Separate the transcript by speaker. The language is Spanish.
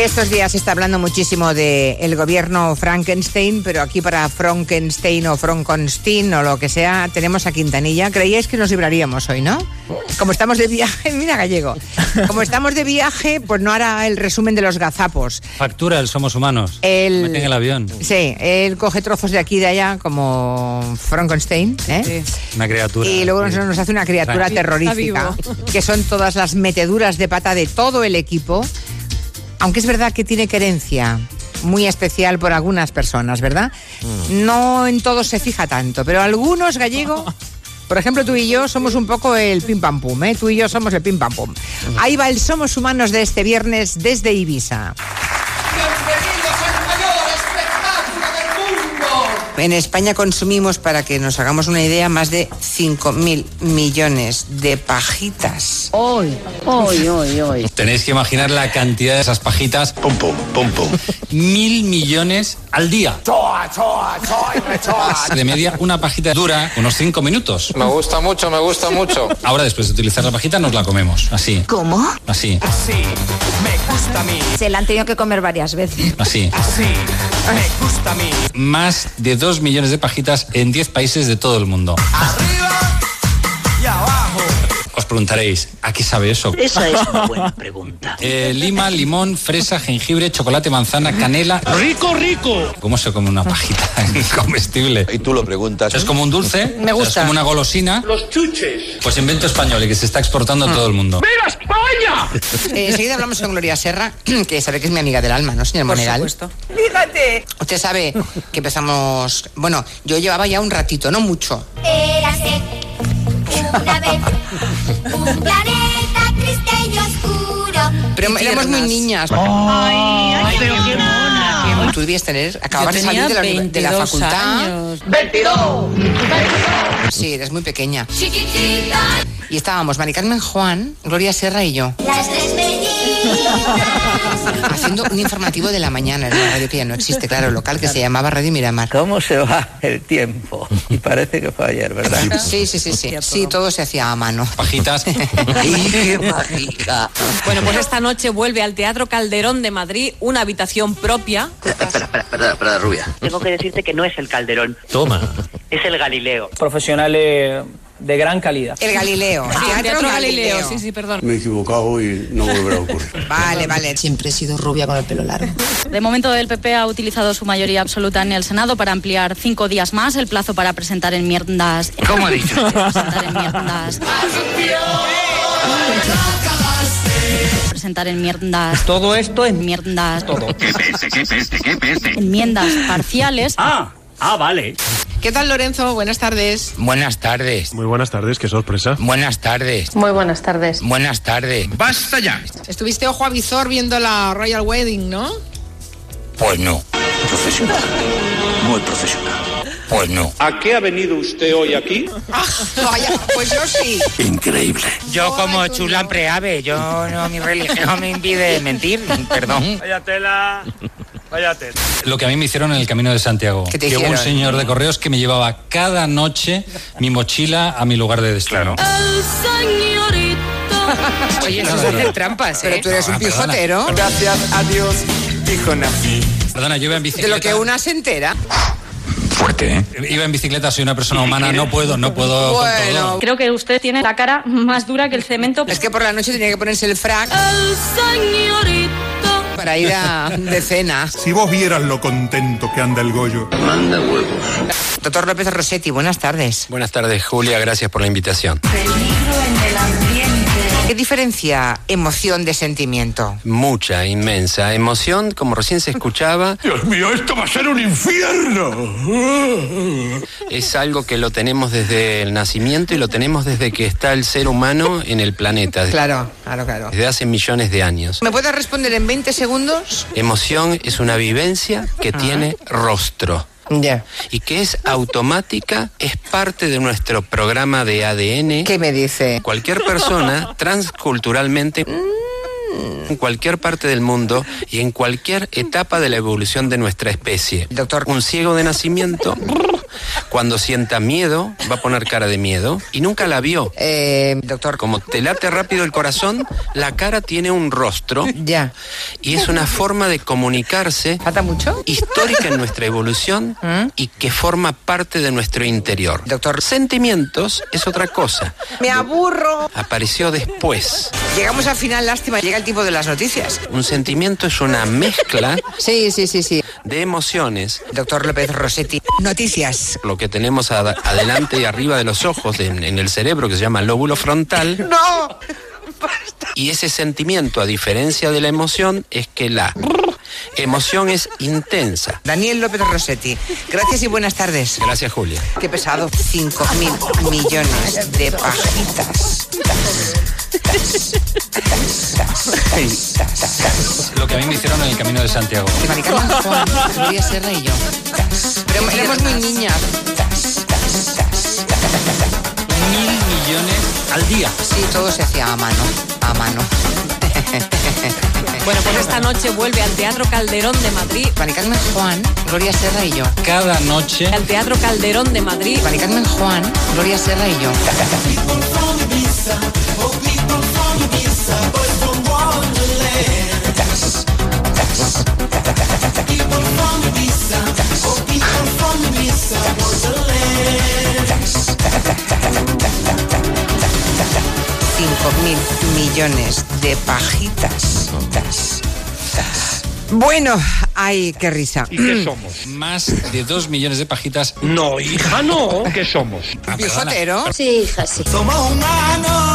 Speaker 1: Estos días se está hablando muchísimo del el gobierno Frankenstein, pero aquí para Frankenstein o Frankenstein o lo que sea, tenemos a Quintanilla. Creíais que nos libraríamos hoy, ¿no? Como estamos de viaje, mira gallego, como estamos de viaje, pues no hará el resumen de los gazapos.
Speaker 2: Factura el Somos Humanos.
Speaker 1: El,
Speaker 2: Meten el avión.
Speaker 1: Sí, él coge trozos de aquí y de allá como Frankenstein, ¿eh?
Speaker 2: Una criatura.
Speaker 1: Y luego nos,
Speaker 2: Sí.
Speaker 1: nos hace una criatura terrorífica, que son todas las meteduras de pata de todo el equipo, aunque es verdad que tiene querencia muy especial por algunas personas, ¿verdad? No en todos se fija tanto, pero algunos gallego, por ejemplo tú y yo somos un poco el pim pam pum, ¿eh? Tú y yo somos el pim pam pum. Ahí va el Somos Humanos de este viernes desde Ibiza. En España consumimos, para que nos hagamos una idea, más de 5.000 millones de pajitas.
Speaker 3: Hoy, hoy, hoy, hoy.
Speaker 2: Tenéis que imaginar la cantidad de esas pajitas. Pum, pum, pum, pum. Mil millones al día. De media, una pajita dura unos cinco minutos.
Speaker 4: Me gusta mucho, me gusta mucho.
Speaker 2: Ahora, después de utilizar la pajita, nos la comemos. Así.
Speaker 3: ¿Cómo?
Speaker 2: Así.
Speaker 4: Así, me gusta a mí.
Speaker 5: Se la han tenido que comer varias veces.
Speaker 2: Así.
Speaker 4: Así, me gusta a mí.
Speaker 2: Más de dos millones de pajitas en 10 países de todo el mundo.
Speaker 4: Arriba
Speaker 2: preguntaréis, ¿a qué sabe eso?
Speaker 3: Esa es una buena pregunta.
Speaker 2: Eh, lima, limón, fresa, jengibre, chocolate, manzana, canela. ¡Rico, rico! ¿Cómo se come una pajita comestible?
Speaker 6: Y tú lo preguntas.
Speaker 2: Es como un dulce.
Speaker 1: Me
Speaker 2: o sea,
Speaker 1: gusta.
Speaker 2: Es como una golosina. Los chuches. Pues invento español y que se está exportando a todo el mundo.
Speaker 1: Eh, enseguida hablamos con Gloria Serra, que sabe que es mi amiga del alma, ¿no, señor Monegal?
Speaker 7: Fíjate.
Speaker 1: Usted sabe que empezamos... Bueno, yo llevaba ya un ratito, no mucho.
Speaker 8: Érase una vez un planeta triste y oscuro.
Speaker 1: Pero
Speaker 7: Qué
Speaker 1: éramos muy niñas.
Speaker 3: Ay, pero qué mona.
Speaker 1: Tú debías tener... Acababas de salir de la, de la
Speaker 7: 22
Speaker 1: facultad.
Speaker 7: años.
Speaker 1: 22. Sí, eres muy pequeña.
Speaker 8: Chiquitita,
Speaker 1: Y estábamos Mari Carmen Juan, Gloria Serra y yo,
Speaker 8: las tres.
Speaker 1: haciendo un informativo de la mañana en una radio que ya no existe, claro, local, que se llamaba Radio Miramar.
Speaker 9: ¿Cómo se va el tiempo? Y parece que fue ayer, ¿verdad?
Speaker 1: Sí, sí, sí, sí. Sí, todo se hacía a mano.
Speaker 2: Pajitas.
Speaker 3: ¡Qué mágica!
Speaker 10: Bueno, pues esta noche vuelve al Teatro Calderón de Madrid una habitación propia.
Speaker 3: Espera, espera, espera, espera, rubia. Tengo que decirte que no es el Calderón,
Speaker 2: Toma.
Speaker 3: es el Galileo.
Speaker 11: profesionales de gran calidad.
Speaker 1: El Galileo.
Speaker 10: Sí, el Teatro Galileo, sí, sí, perdón.
Speaker 6: Me he equivocado y no volverá a ocurrir.
Speaker 1: Vale, vale.
Speaker 7: Siempre he sido rubia con el pelo largo.
Speaker 5: De momento el PP ha utilizado su mayoría absoluta en el Senado para ampliar cinco días más el plazo para presentar enmiendas.
Speaker 3: ¿Cómo ha dicho?
Speaker 5: Presentar enmiendas. Presentar enmiendas.
Speaker 11: Todo esto es
Speaker 5: Enmiendas.
Speaker 11: todo.
Speaker 5: Enmiendas parciales.
Speaker 11: Ah, ah, vale.
Speaker 7: ¿Qué tal, Lorenzo? Buenas tardes.
Speaker 4: Buenas tardes.
Speaker 6: Muy buenas tardes, qué sorpresa.
Speaker 4: Buenas tardes.
Speaker 5: Muy buenas tardes.
Speaker 4: Buenas tardes. ¡Basta ya!
Speaker 7: Estuviste ojo a visor viendo la Royal Wedding, ¿no?
Speaker 4: Pues no,
Speaker 3: Profesional. Muy profesional.
Speaker 4: pues no.
Speaker 6: ¿A qué ha venido usted hoy aquí?
Speaker 1: Ah, vaya, pues yo sí.
Speaker 3: Increíble.
Speaker 4: Yo como
Speaker 1: Ay, tú
Speaker 4: chula
Speaker 1: no.
Speaker 4: preave, yo no, mi religión me impide mentir, perdón.
Speaker 11: Vaya tela, vaya tela.
Speaker 2: Lo que a mí me hicieron en el camino de Santiago.
Speaker 1: ¿Qué te
Speaker 2: que hubo un señor de correos que me llevaba cada noche mi mochila a mi lugar de destino.
Speaker 7: Oye, eso es hacer trampas,
Speaker 1: Pero
Speaker 7: ¿eh?
Speaker 1: tú eres un pijotero.
Speaker 4: Gracias a Dios, hijo nací.
Speaker 2: Perdona, yo iba en
Speaker 1: De
Speaker 2: bicicleta.
Speaker 1: lo que una se entera.
Speaker 4: Fuerte, ¿eh?
Speaker 2: Iba en bicicleta, soy una persona humana, no puedo, no puedo con
Speaker 1: Bueno.
Speaker 2: todo.
Speaker 5: Creo que usted tiene la cara más dura que el cemento.
Speaker 1: Es que por la noche tenía que ponerse el frac para ir a, de cena.
Speaker 6: Si vos vieras lo contento que anda el Goyo.
Speaker 3: Manda huevos.
Speaker 1: Doctor López Rossetti, buenas tardes.
Speaker 4: Buenas tardes, Julia, gracias por la invitación.
Speaker 1: ¿Qué diferencia emoción de sentimiento?
Speaker 4: Mucha, inmensa emoción, como recién se escuchaba,
Speaker 6: Dios mío, esto va a ser un infierno.
Speaker 4: es algo que lo tenemos desde el nacimiento y lo tenemos desde que está el ser humano en el planeta,
Speaker 1: Claro, claro, claro.
Speaker 4: desde hace millones de años.
Speaker 1: ¿Me puedes responder en 20 segundos?
Speaker 4: Emoción es una vivencia que tiene rostro.
Speaker 1: Ya.
Speaker 4: y que es automática, es parte de nuestro programa de ADN.
Speaker 1: ¿Qué me dice?
Speaker 4: Cualquier persona transculturalmente en cualquier parte del mundo y en cualquier etapa de la evolución de nuestra especie.
Speaker 1: Doctor.
Speaker 4: Un ciego de nacimiento Cuando sienta miedo, va a poner cara de miedo y nunca la vio.
Speaker 1: Eh, doctor.
Speaker 4: Como te late rápido el corazón, la cara tiene un rostro.
Speaker 1: Ya.
Speaker 4: Y es una forma de comunicarse.
Speaker 1: ¿Falta mucho?
Speaker 4: Histórica en nuestra evolución y que forma parte de nuestro interior.
Speaker 1: Doctor.
Speaker 4: Sentimientos es otra cosa.
Speaker 1: Me aburro.
Speaker 4: Apareció después.
Speaker 1: Llegamos al final, lástima, llega el tiempo de las noticias.
Speaker 4: Un sentimiento es una mezcla
Speaker 1: Sí, sí, sí, sí.
Speaker 4: de emociones.
Speaker 1: Doctor López Rossetti. Noticias.
Speaker 4: Lo que tenemos ad- adelante y arriba de los ojos, en, en el cerebro, que se llama lóbulo frontal.
Speaker 1: ¡No!
Speaker 4: Y ese sentimiento, a diferencia de la emoción, es que la emoción es intensa.
Speaker 1: Daniel López Rossetti. Gracias y buenas tardes.
Speaker 4: Gracias, Julia.
Speaker 1: Qué pesado. 5 mil millones de pajitas.
Speaker 2: Lo que a mí me hicieron en el camino de Santiago.
Speaker 1: De Mari Carmen Juan, Gloria Serra y yo. Pero éramos muy niñas.
Speaker 2: Mil millones al día.
Speaker 1: Sí, todo se hacía a mano. A mano.
Speaker 10: Bueno, pues esta noche vuelve al Teatro Calderón de Madrid.
Speaker 1: Mari Carmen Juan, Gloria Serra y yo.
Speaker 2: Cada noche.
Speaker 10: Al Teatro Calderón de Madrid.
Speaker 1: Mari Carmen Juan, Gloria Serra y yo. Mil millones de pajitas. Bueno, ay, qué risa.
Speaker 6: ¿Y qué somos?
Speaker 2: Más de dos millones de pajitas.
Speaker 6: No, hija, no. ¿Qué somos?
Speaker 2: Ah.
Speaker 1: ¿Pijotero?
Speaker 8: Sí, hija, sí.
Speaker 12: Somos humanos